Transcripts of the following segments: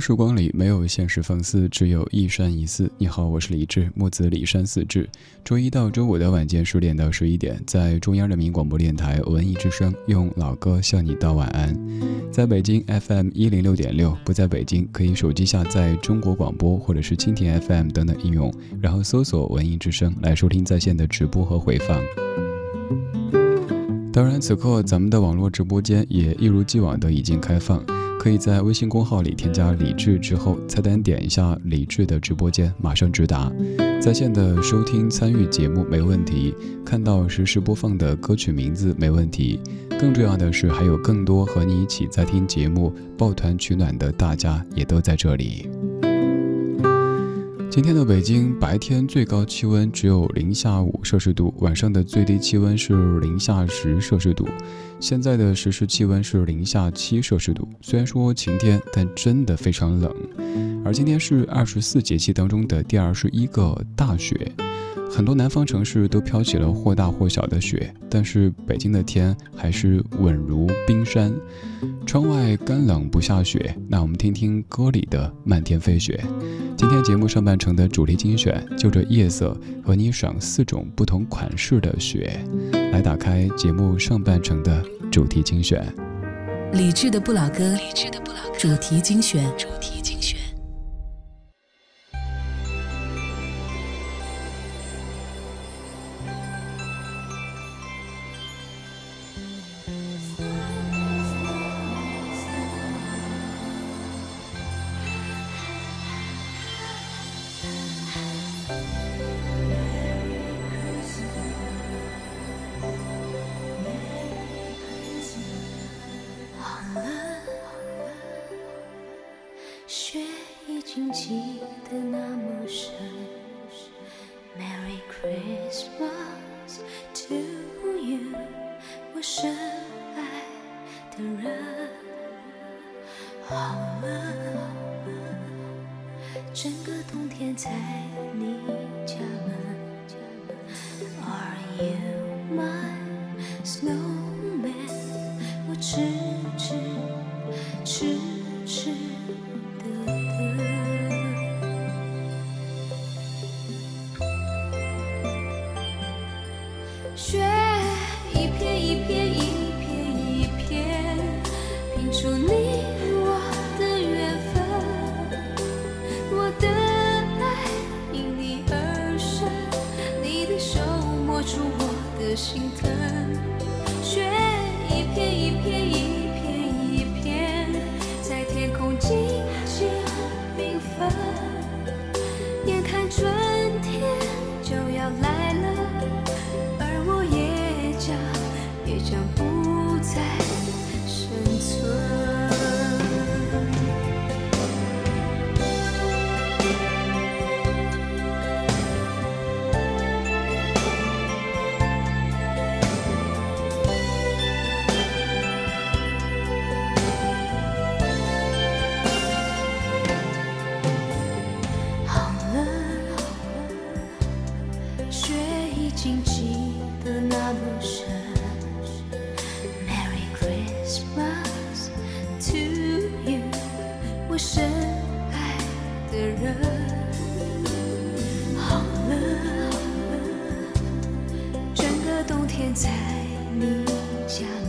时光里没有现实放肆，只有一山一寺。你好，我是李志，木子李山四志。周一到周五的晚间十点到十一点，在中央人民广播电台文艺之声，用老歌向你道晚安。在北京 FM 一零六点六，不在北京可以手机下载中国广播或者是蜻蜓 FM 等等应用，然后搜索文艺之声来收听在线的直播和回放。当然，此刻咱们的网络直播间也一如既往的已经开放。可以在微信公号里添加李智之后，菜单点一下李智的直播间，马上直达，在线的收听参与节目没问题，看到实时播放的歌曲名字没问题，更重要的是还有更多和你一起在听节目、抱团取暖的大家也都在这里。今天的北京白天最高气温只有零下五摄氏度，晚上的最低气温是零下十摄氏度，现在的实时气温是零下七摄氏度。虽然说晴天，但真的非常冷。而今天是二十四节气当中的第二十一个大雪。很多南方城市都飘起了或大或小的雪，但是北京的天还是稳如冰山。窗外干冷不下雪，那我们听听歌里的漫天飞雪。今天节目上半程的主题精选，就着夜色和你赏四种不同款式的雪，来打开节目上半程的主题精选。理智的不老歌，主题精选。冬天在你家门。Are you my snowman？我痴痴痴痴。迟迟迟迟在你家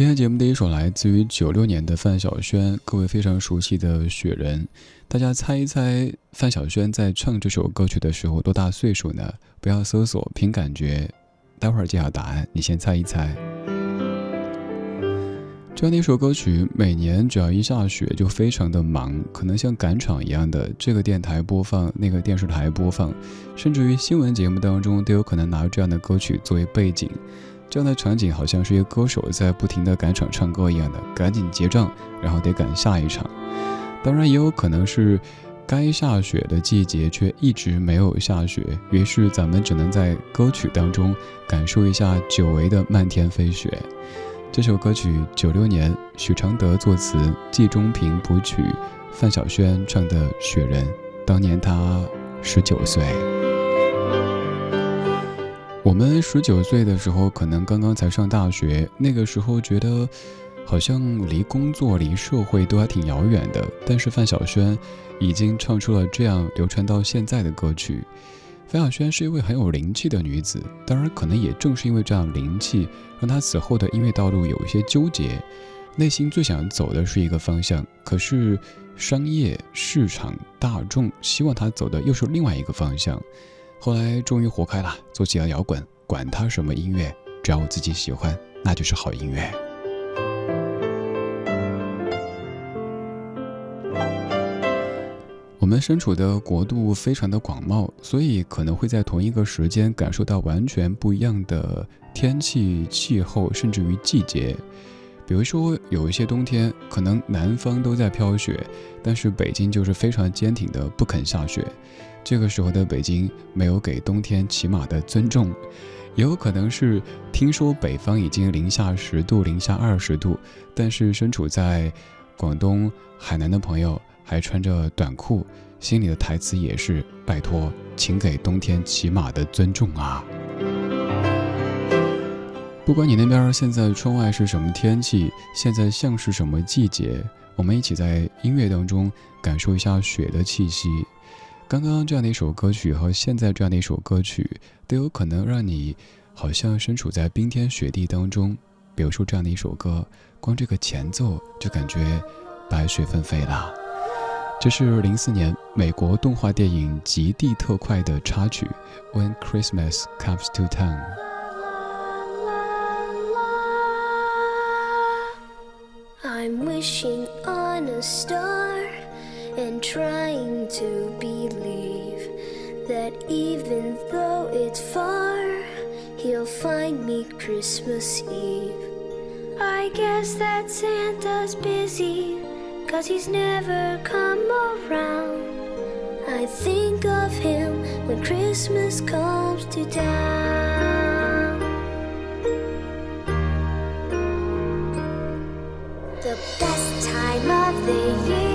今天节目的一首来自于九六年的范晓萱，各位非常熟悉的《雪人》，大家猜一猜范晓萱在唱这首歌曲的时候多大岁数呢？不要搜索，凭感觉。待会儿揭晓答案，你先猜一猜。这样的一首歌曲，每年只要一下雪就非常的忙，可能像赶场一样的，这个电台播放，那个电视台播放，甚至于新闻节目当中都有可能拿这样的歌曲作为背景。这样的场景好像是一个歌手在不停的赶场唱歌一样的，赶紧结账，然后得赶下一场。当然，也有可能是该下雪的季节却一直没有下雪，于是咱们只能在歌曲当中感受一下久违的漫天飞雪。这首歌曲九六年许常德作词，季中平谱曲，范晓萱唱的《雪人》，当年她十九岁。我们十九岁的时候，可能刚刚才上大学，那个时候觉得好像离工作、离社会都还挺遥远的。但是范晓萱已经唱出了这样流传到现在的歌曲。范晓萱是一位很有灵气的女子，当然，可能也正是因为这样灵气，让她此后的音乐道路有一些纠结。内心最想走的是一个方向，可是商业、市场、大众希望她走的又是另外一个方向。后来终于活开了，做起了摇滚，管他什么音乐，只要我自己喜欢，那就是好音乐。我们身处的国度非常的广袤，所以可能会在同一个时间感受到完全不一样的天气、气候，甚至于季节。比如说，有一些冬天，可能南方都在飘雪，但是北京就是非常坚挺的不肯下雪。这个时候的北京没有给冬天起码的尊重，也有可能是听说北方已经零下十度、零下二十度，但是身处在广东、海南的朋友还穿着短裤，心里的台词也是：拜托，请给冬天起码的尊重啊！不管你那边现在窗外是什么天气，现在像是什么季节，我们一起在音乐当中感受一下雪的气息。刚刚这样的一首歌曲和现在这样的一首歌曲，都有可能让你好像身处在冰天雪地当中。比如说这样的一首歌，光这个前奏就感觉白雪纷飞了。这是零四年美国动画电影《极地特快》的插曲《When Christmas Comes to Town》。I'm wishing on a star and trying to believe that even though it's far, he'll find me Christmas Eve. I guess that Santa's busy, cause he's never come around. I think of him when Christmas comes to town. The best time of the year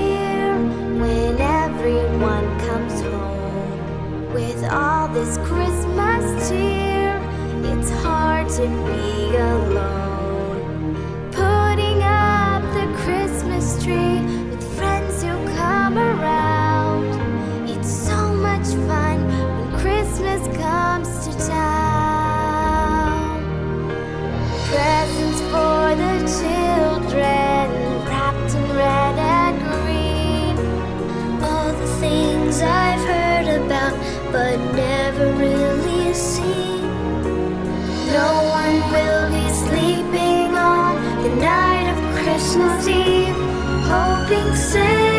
everyone comes home with all this Christmas cheer. It's hard to be alone Christmas Eve, hoping Santa's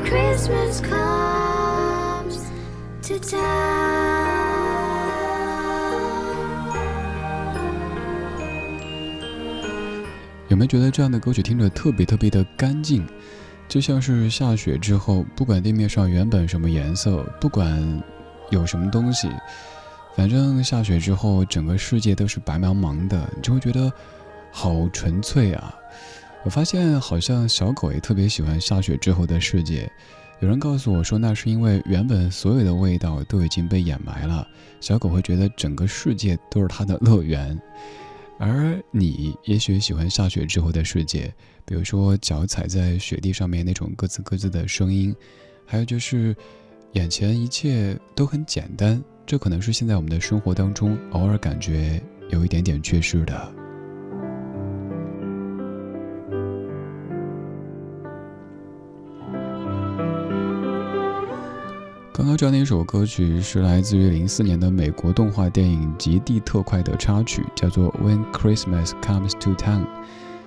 Christmas comes to town. 有没有觉得这样的歌曲听着特别特别的干净？就像是下雪之后，不管地面上原本什么颜色，不管有什么东西，反正下雪之后，整个世界都是白茫茫的，你就会觉得好纯粹啊！我发现好像小狗也特别喜欢下雪之后的世界。有人告诉我说，那是因为原本所有的味道都已经被掩埋了，小狗会觉得整个世界都是它的乐园。而你也许喜欢下雪之后的世界，比如说脚踩在雪地上面那种咯吱咯吱的声音，还有就是眼前一切都很简单，这可能是现在我们的生活当中偶尔感觉有一点点缺失的。刚刚这样的一首歌曲是来自于零四年的美国动画电影《极地特快》的插曲，叫做《When Christmas Comes to Town》。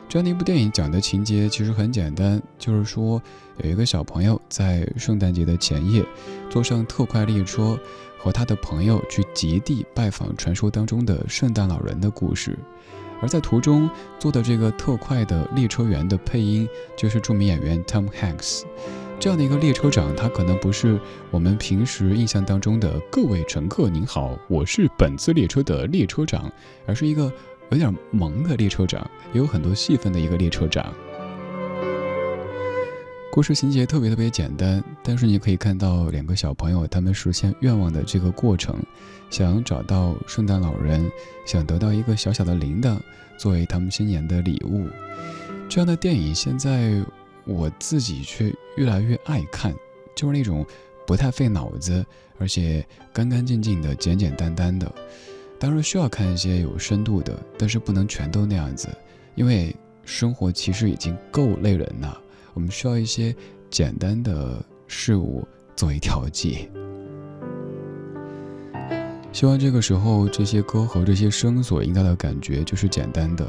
这样的一部电影讲的情节其实很简单，就是说有一个小朋友在圣诞节的前夜坐上特快列车，和他的朋友去极地拜访传说当中的圣诞老人的故事。而在途中坐的这个特快的列车员的配音就是著名演员 Tom Hanks。这样的一个列车长，他可能不是我们平时印象当中的“各位乘客您好，我是本次列车的列车长”，而是一个有点萌的列车长，也有很多戏份的一个列车长。故事情节特别特别简单，但是你可以看到两个小朋友他们实现愿望的这个过程，想找到圣诞老人，想得到一个小小的铃铛作为他们新年的礼物。这样的电影现在。我自己却越来越爱看，就是那种不太费脑子，而且干干净净的、简简单单的。当然需要看一些有深度的，但是不能全都那样子，因为生活其实已经够累人了。我们需要一些简单的事物作为调剂。希望这个时候这些歌和这些声所营造的感觉就是简单的。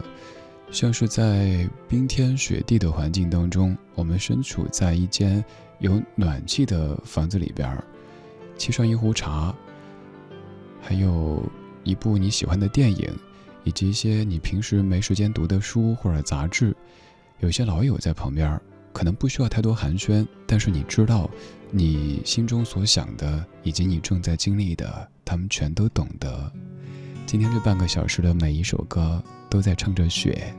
像是在冰天雪地的环境当中，我们身处在一间有暖气的房子里边，沏上一壶茶，还有一部你喜欢的电影，以及一些你平时没时间读的书或者杂志。有些老友在旁边，可能不需要太多寒暄，但是你知道，你心中所想的以及你正在经历的，他们全都懂得。今天这半个小时的每一首歌都在唱着雪，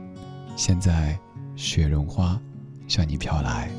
现在雪融花向你飘来。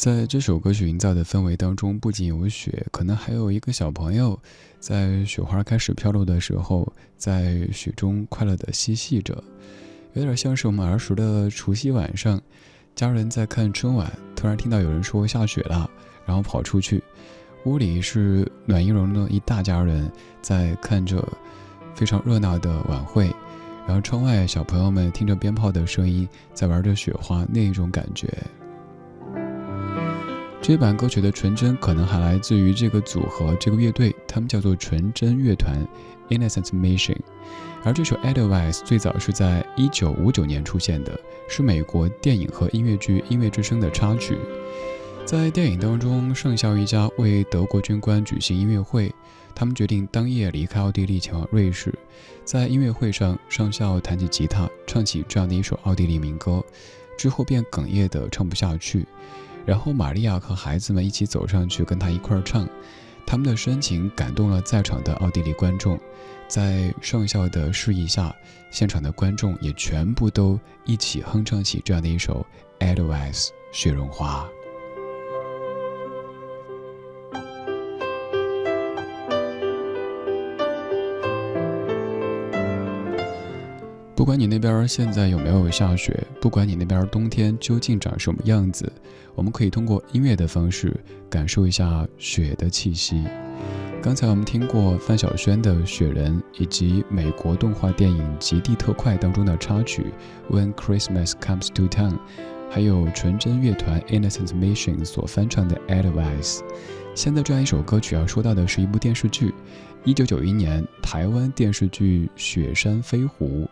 在这首歌曲营造的氛围当中，不仅有雪，可能还有一个小朋友，在雪花开始飘落的时候，在雪中快乐地嬉戏着，有点像是我们儿时的除夕晚上，家人在看春晚，突然听到有人说下雪了，然后跑出去，屋里是暖意融的一大家人在看着非常热闹的晚会，然后窗外小朋友们听着鞭炮的声音，在玩着雪花，那一种感觉。这版歌曲的纯真可能还来自于这个组合、这个乐队，他们叫做纯真乐团 （Innocent Mission）。而这首《Edelweiss》最早是在一九五九年出现的，是美国电影和音乐剧《音乐之声》的插曲。在电影当中，上校一家为德国军官举行音乐会，他们决定当夜离开奥地利前往瑞士。在音乐会上，上校弹起吉他，唱起这样的一首奥地利民歌，之后便哽咽的唱不下去。然后玛利亚和孩子们一起走上去跟他一块儿唱，他们的深情感动了在场的奥地利观众，在上校的示意下，现场的观众也全部都一起哼唱起这样的一首《Edelweiss》雪绒花。不管你那边现在有没有下雪，不管你那边冬天究竟长什么样子，我们可以通过音乐的方式感受一下雪的气息。刚才我们听过范晓萱的《雪人》，以及美国动画电影《极地特快》当中的插曲《When Christmas Comes to Town》，还有纯真乐团 Innocent Mission 所翻唱的《Advice》。现在这样一首歌曲要说到的是一部电视剧，一九九一年台湾电视剧《雪山飞狐》。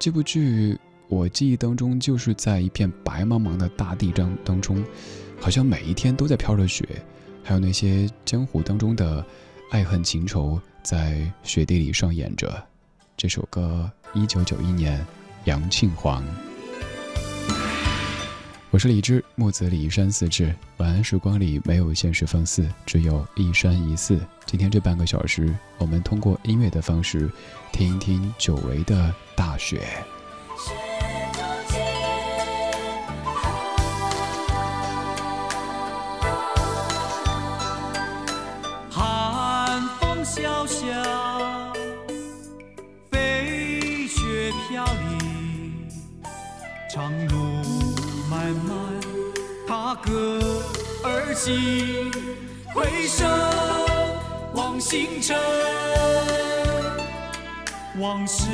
这部剧我记忆当中就是在一片白茫茫的大地当当中，好像每一天都在飘着雪，还有那些江湖当中的爱恨情仇在雪地里上演着。这首歌，一九九一年，杨庆煌。我是李志，木子李一山四志。晚安时光里没有现实放肆，只有一山一寺。今天这半个小时，我们通过音乐的方式，听一听久违的大雪。寒风萧萧，飞雪飘零，长路踏歌而行，回首望星辰，往事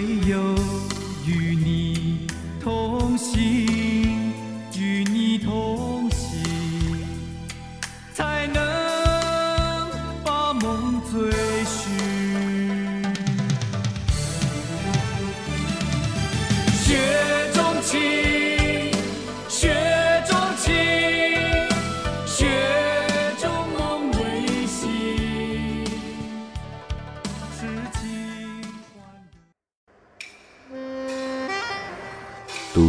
没有与你同行，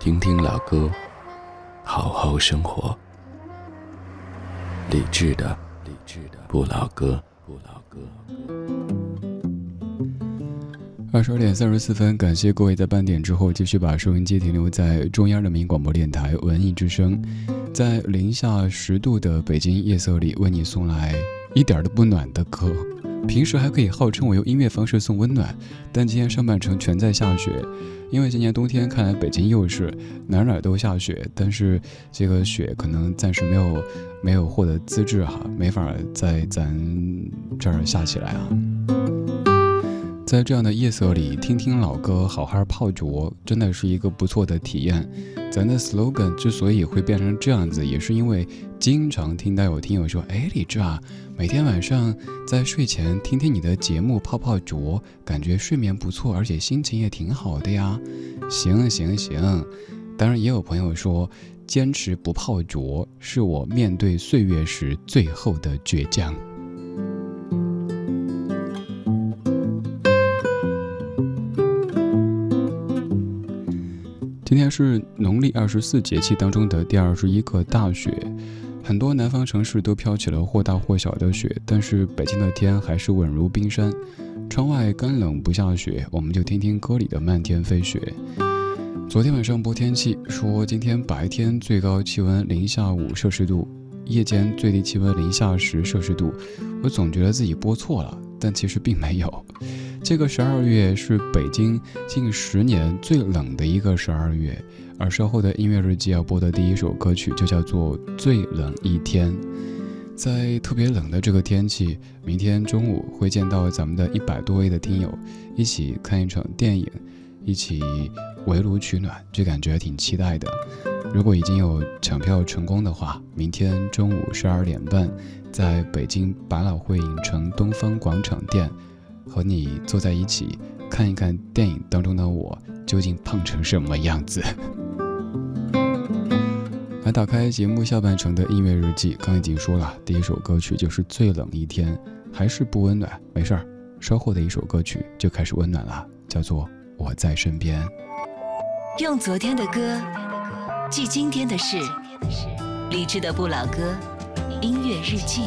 听听老歌，好好生活。理智的，理智的不老歌，不老歌。二十二点三十四分，感谢各位在半点之后继续把收音机停留在中央人民广播电台文艺之声，在零下十度的北京夜色里，为你送来一点都不暖的歌。平时还可以号称我用音乐方式送温暖，但今天上半程全在下雪，因为今年冬天看来北京又是哪哪都下雪，但是这个雪可能暂时没有没有获得资质哈，没法在咱这儿下起来啊。在这样的夜色里，听听老歌，好好泡脚，真的是一个不错的体验。咱的 slogan 之所以会变成这样子，也是因为经常听到有听友说：“哎，李志啊，每天晚上在睡前听听你的节目，泡泡脚，感觉睡眠不错，而且心情也挺好的呀。”行行行，当然也有朋友说，坚持不泡脚是我面对岁月时最后的倔强。今天是农历二十四节气当中的第二十一个大雪，很多南方城市都飘起了或大或小的雪，但是北京的天还是稳如冰山。窗外干冷不下雪，我们就听听歌里的漫天飞雪。昨天晚上播天气说，今天白天最高气温零下五摄氏度，夜间最低气温零下十摄氏度。我总觉得自己播错了，但其实并没有。这个十二月是北京近十年最冷的一个十二月，而稍后的音乐日记要播的第一首歌曲就叫做《最冷一天》。在特别冷的这个天气，明天中午会见到咱们的一百多位的听友，一起看一场电影，一起围炉取暖，这感觉挺期待的。如果已经有抢票成功的话，明天中午十二点半，在北京百老汇影城东方广场店。和你坐在一起看一看电影当中的我究竟胖成什么样子。来打开节目下半程的音乐日记，刚已经说了，第一首歌曲就是《最冷一天》，还是不温暖，没事儿，稍后的一首歌曲就开始温暖了，叫做《我在身边》。用昨天的歌记今天的事，理智的不老歌，音乐日记。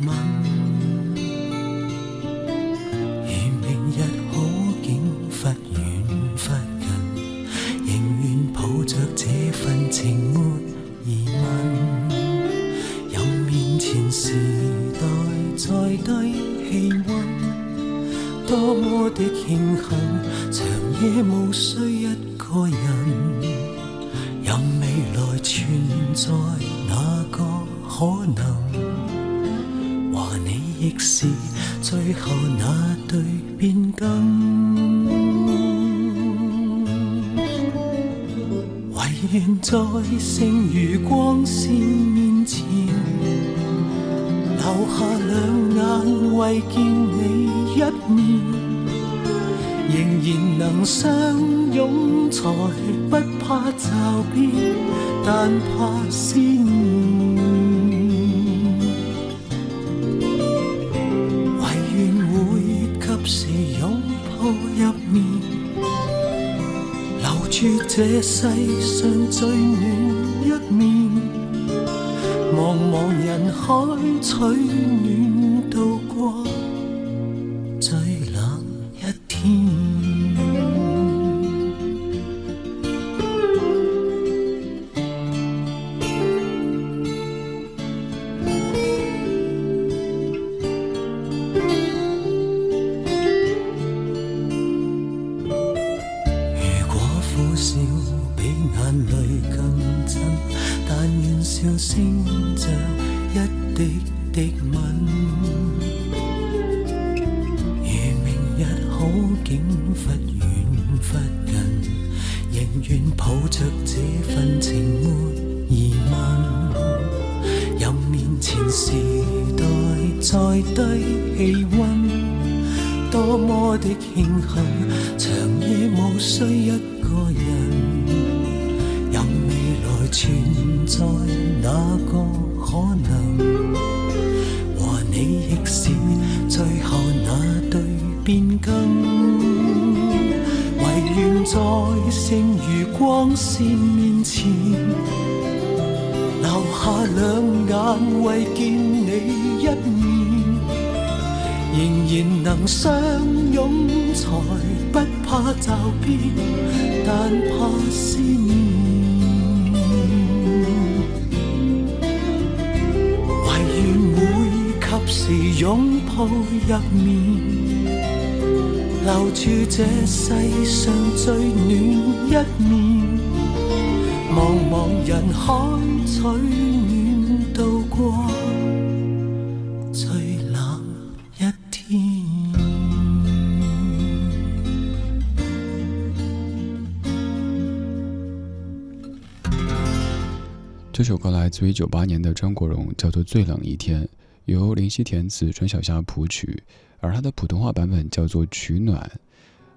吻。如明日好景忽远忽近，仍愿抱着这份情没疑问。任面前时代再低气温，多么的庆幸，长夜无在剩余光线面前，留下两眼为见你一面。仍然能相拥，才不怕骤变，但怕思世上最暖一面。茫茫人海取一滴滴吻。如明日好景忽遠忽近，仍願抱着這份情沒疑問。任面前時代再低氣温。多麼的慶幸，相拥，才不怕驟變，但怕思念。唯愿会及时拥抱入眠，留住这世上最暖一面。茫茫人海取暖这首歌来自于九八年的张国荣，叫做《最冷一天》，由林夕填词，陈小霞谱曲，而它的普通话版本叫做《取暖》。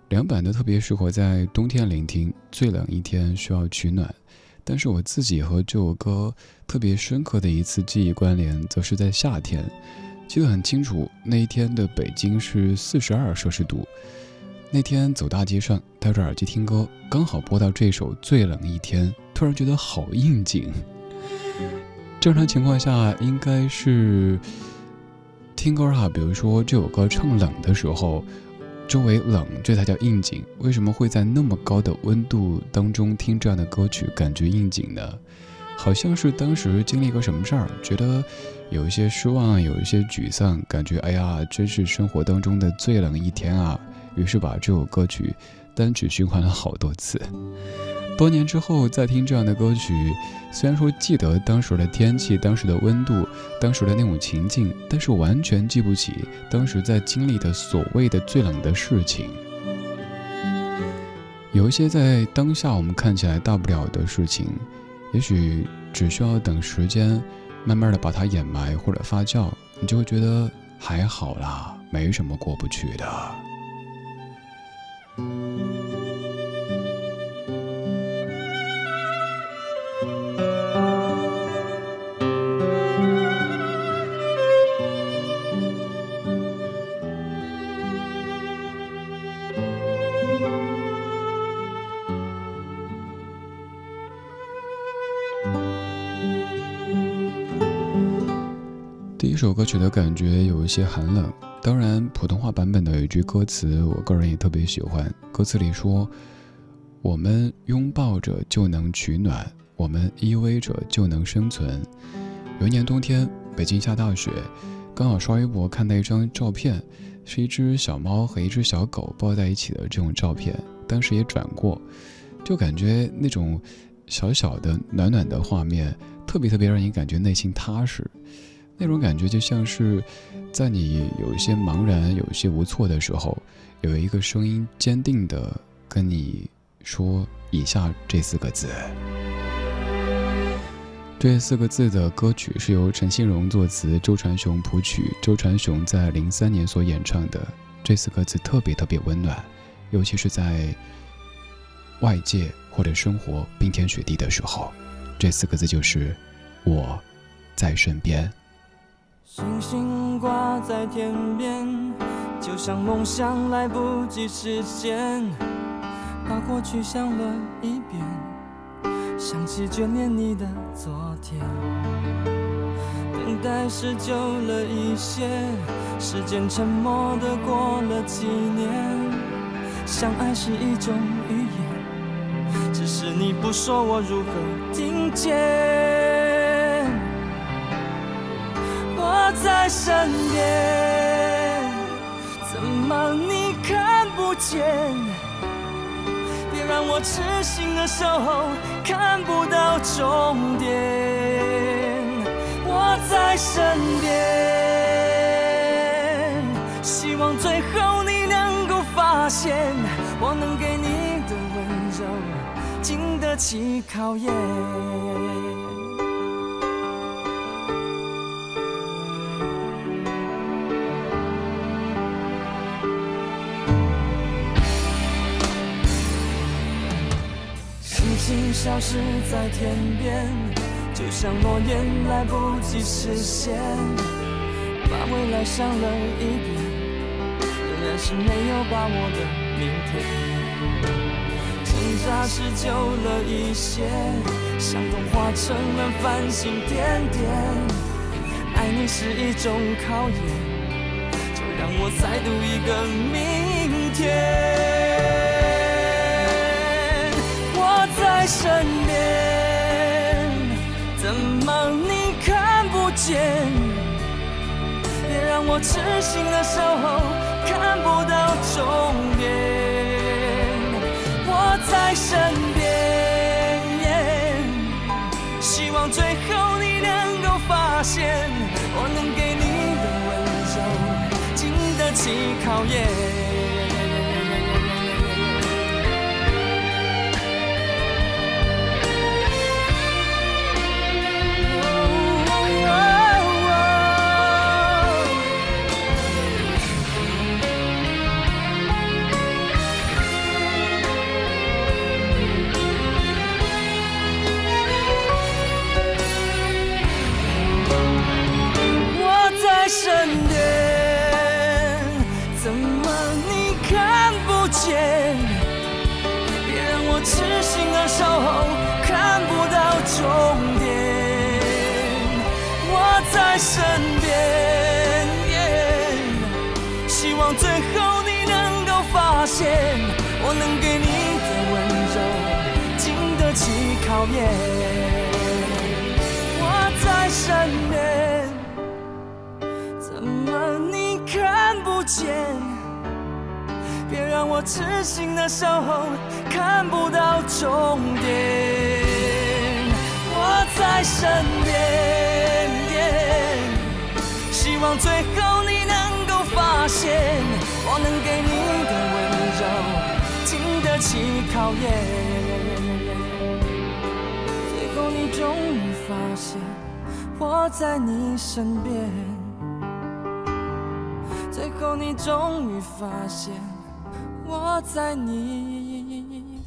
两版都特别适合在冬天聆听，最冷一天需要取暖。但是我自己和这首歌特别深刻的一次记忆关联，则是在夏天，记得很清楚，那一天的北京是四十二摄氏度。那天走大街上，戴着耳机听歌，刚好播到这首《最冷一天》，突然觉得好应景。正常情况下应该是听歌哈，比如说这首歌唱冷的时候，周围冷，这才叫应景。为什么会在那么高的温度当中听这样的歌曲，感觉应景呢？好像是当时经历过什么事儿，觉得有一些失望，有一些沮丧，感觉哎呀，真是生活当中的最冷一天啊。于是把这首歌曲单曲循环了好多次。多年之后再听这样的歌曲，虽然说记得当时的天气、当时的温度、当时的那种情境，但是完全记不起当时在经历的所谓的最冷的事情。有一些在当下我们看起来大不了的事情，也许只需要等时间慢慢的把它掩埋或者发酵，你就会觉得还好啦，没什么过不去的。这首歌曲的感觉有一些寒冷。当然，普通话版本的有一句歌词，我个人也特别喜欢。歌词里说：“我们拥抱着就能取暖，我们依偎着就能生存。”有一年冬天，北京下大雪，刚好刷微博看到一张照片，是一只小猫和一只小狗抱在一起的这种照片，当时也转过，就感觉那种小小的暖暖的画面，特别特别让你感觉内心踏实。那种感觉就像是，在你有一些茫然、有一些无措的时候，有一个声音坚定的跟你说以下这四个字。这四个字的歌曲是由陈信荣作词，周传雄谱曲。周传雄在零三年所演唱的，这四个字特别特别温暖，尤其是在外界或者生活冰天雪地的时候，这四个字就是我在身边。星星挂在天边，就像梦想来不及实现，把过去想了一遍。想起眷恋你的昨天，等待是久了一些，时间沉默的过了几年。相爱是一种语言，只是你不说，我如何听见？在身边，怎么你看不见？别让我痴心的守候，看不到终点。我在身边，希望最后你能够发现，我能给你的温柔，经得起考验。消失在天边，就像诺言来不及实现，把未来想了一遍，仍然是没有把握的明天。挣扎是久了一些，伤痛化成了繁星点点。爱你是一种考验，就让我再赌一个明天。在身边，怎么你看不见？别让我痴心的守候，看不到终点。我在身边，希望最后你能够发现，我能给你的温柔，经得起考验。现，我能给你的温柔经得起考验。我在身边，怎么你看不见？别让我痴心的守候，看不到终点。我在身边。希望最后你能够发现，我能给你的起考验。最后你终于发现，我在你身边。最后你终于发现，我在你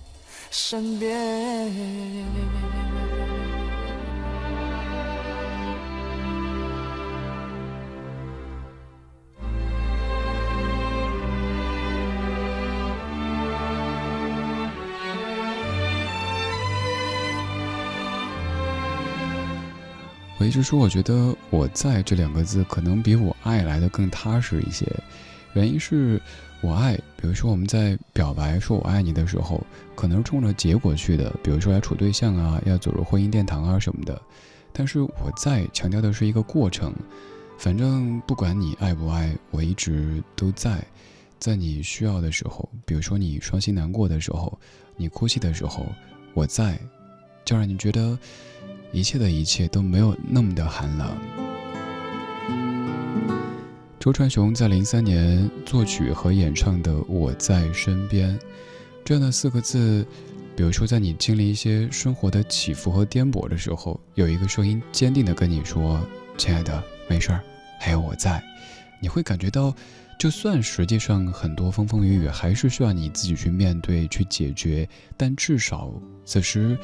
身边。我一直说，我觉得“我在”这两个字可能比我爱来的更踏实一些。原因是，我爱，比如说我们在表白说我爱你的时候，可能是冲着结果去的，比如说要处对象啊，要走入婚姻殿堂啊什么的。但是我在强调的是一个过程，反正不管你爱不爱，我一直都在，在你需要的时候，比如说你伤心难过的时候，你哭泣的时候，我在，就让你觉得。一切的一切都没有那么的寒冷。周传雄在零三年作曲和演唱的《我在身边》这样的四个字，比如说在你经历一些生活的起伏和颠簸的时候，有一个声音坚定的跟你说：“亲爱的，没事儿，还有我在。”你会感觉到，就算实际上很多风风雨雨还是需要你自己去面对、去解决，但至少此时。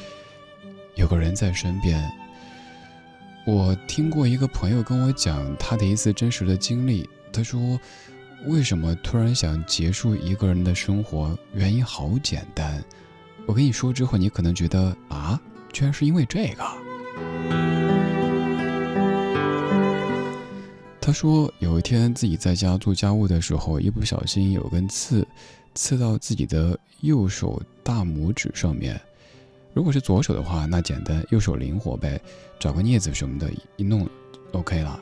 有个人在身边。我听过一个朋友跟我讲他的一次真实的经历。他说：“为什么突然想结束一个人的生活？原因好简单。我跟你说之后，你可能觉得啊，居然是因为这个。”他说有一天自己在家做家务的时候，一不小心有根刺，刺到自己的右手大拇指上面。如果是左手的话，那简单，右手灵活呗，找个镊子什么的，一弄，OK 了。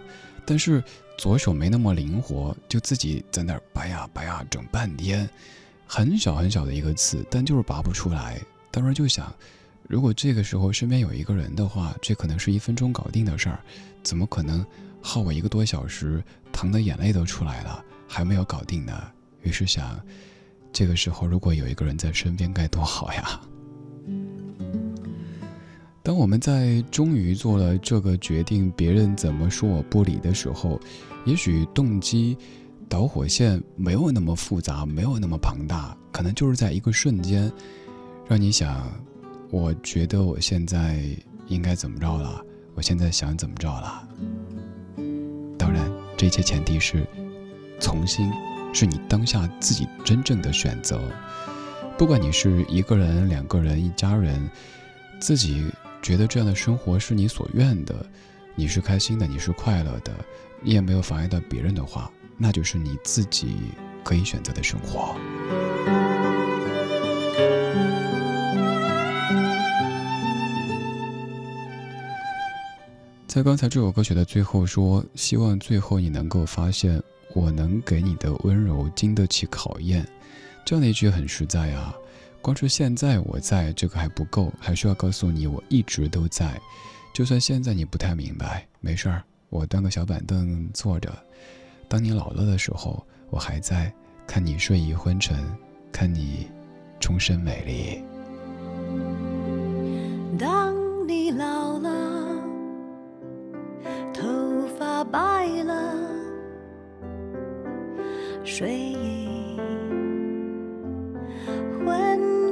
但是左手没那么灵活，就自己在那儿拔呀拔呀，整半天，很小很小的一个刺，但就是拔不出来。当时就想，如果这个时候身边有一个人的话，这可能是一分钟搞定的事儿，怎么可能耗我一个多小时，疼的眼泪都出来了，还没有搞定呢？于是想，这个时候如果有一个人在身边，该多好呀！当我们在终于做了这个决定，别人怎么说我不理的时候，也许动机、导火线没有那么复杂，没有那么庞大，可能就是在一个瞬间，让你想，我觉得我现在应该怎么着了，我现在想怎么着了。当然，这一切前提是，从心，是你当下自己真正的选择，不管你是一个人、两个人、一家人，自己。觉得这样的生活是你所愿的，你是开心的，你是快乐的，你也没有妨碍到别人的话，那就是你自己可以选择的生活。在刚才这首歌曲的最后说，希望最后你能够发现，我能给你的温柔经得起考验，这样的一句很实在啊。光是现在我在这个还不够，还需要告诉你我一直都在。就算现在你不太明白，没事儿，我端个小板凳坐着。当你老了的时候，我还在看你睡意昏沉，看你终身美丽。当你老了，头发白了，睡意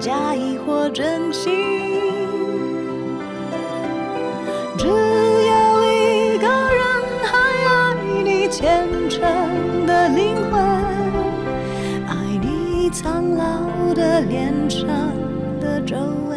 假意或真心，只有一个人还爱你虔诚的灵魂，爱你苍老的脸上的皱纹。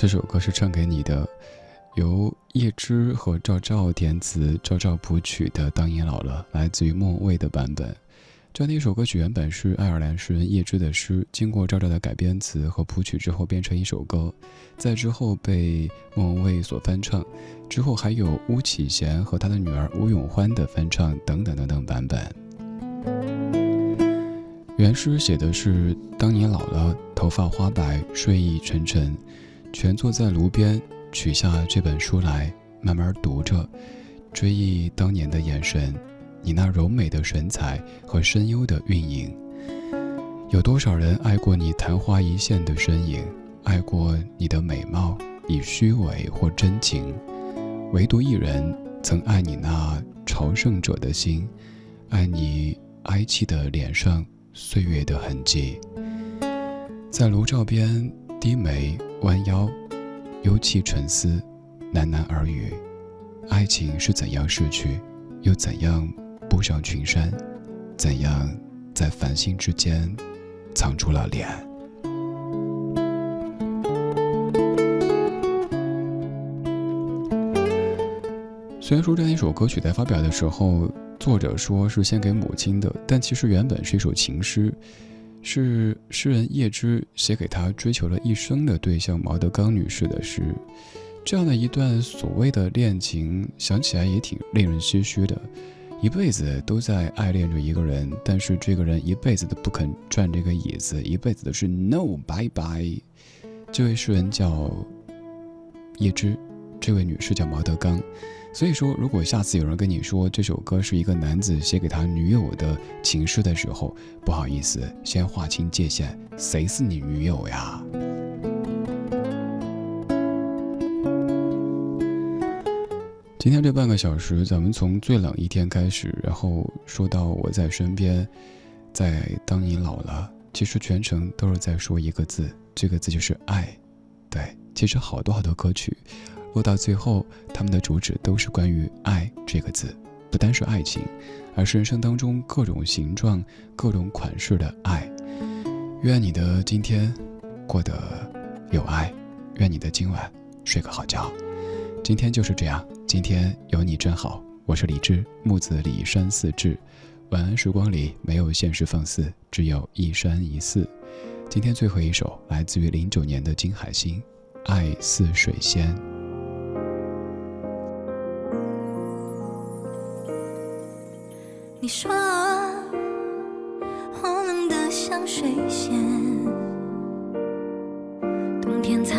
这首歌是唱给你的，由叶芝和赵照填词、赵照谱曲的《当你老了》，来自于莫文蔚的版本。这样的一首歌曲原本是爱尔兰诗人叶芝的诗，经过赵照的改编词和谱曲之后变成一首歌，在之后被莫文蔚所翻唱，之后还有巫启贤和他的女儿巫永欢的翻唱等等等等版本。原诗写的是：当你老了，头发花白，睡意沉沉，蜷坐在炉边，取下这本书来，慢慢读着，追忆当年的眼神。你那柔美的神采和深幽的韵影，有多少人爱过你昙花一现的身影，爱过你的美貌，以虚伪或真情，唯独一人曾爱你那朝圣者的心，爱你哀戚的脸上岁月的痕迹。在炉灶边低眉弯腰，幽气沉思，喃喃耳语：爱情是怎样逝去，又怎样？步上群山，怎样在繁星之间藏出了脸？虽然说这样一首歌曲在发表的时候，作者说是献给母亲的，但其实原本是一首情诗，是诗人叶芝写给他追求了一生的对象毛德刚女士的诗。这样的一段所谓的恋情，想起来也挺令人唏嘘的。一辈子都在爱恋着一个人，但是这个人一辈子都不肯转这个椅子，一辈子都是 no 拜拜。这位诗人叫叶芝，这位女士叫毛德刚。所以说，如果下次有人跟你说这首歌是一个男子写给他女友的情诗的时候，不好意思，先划清界限，谁是你女友呀？今天这半个小时，咱们从最冷一天开始，然后说到我在身边，在当你老了，其实全程都是在说一个字，这个字就是爱。对，其实好多好多歌曲，落到最后，他们的主旨都是关于爱这个字，不单是爱情，而是人生当中各种形状、各种款式的爱。愿你的今天过得有爱，愿你的今晚睡个好觉。今天就是这样。今天有你真好，我是李志，木子李山寺志。晚安时光里没有现实放肆，只有一山一寺。今天最后一首来自于零九年的金海心，《爱似水仙》。你说我冷得像水仙，冬天才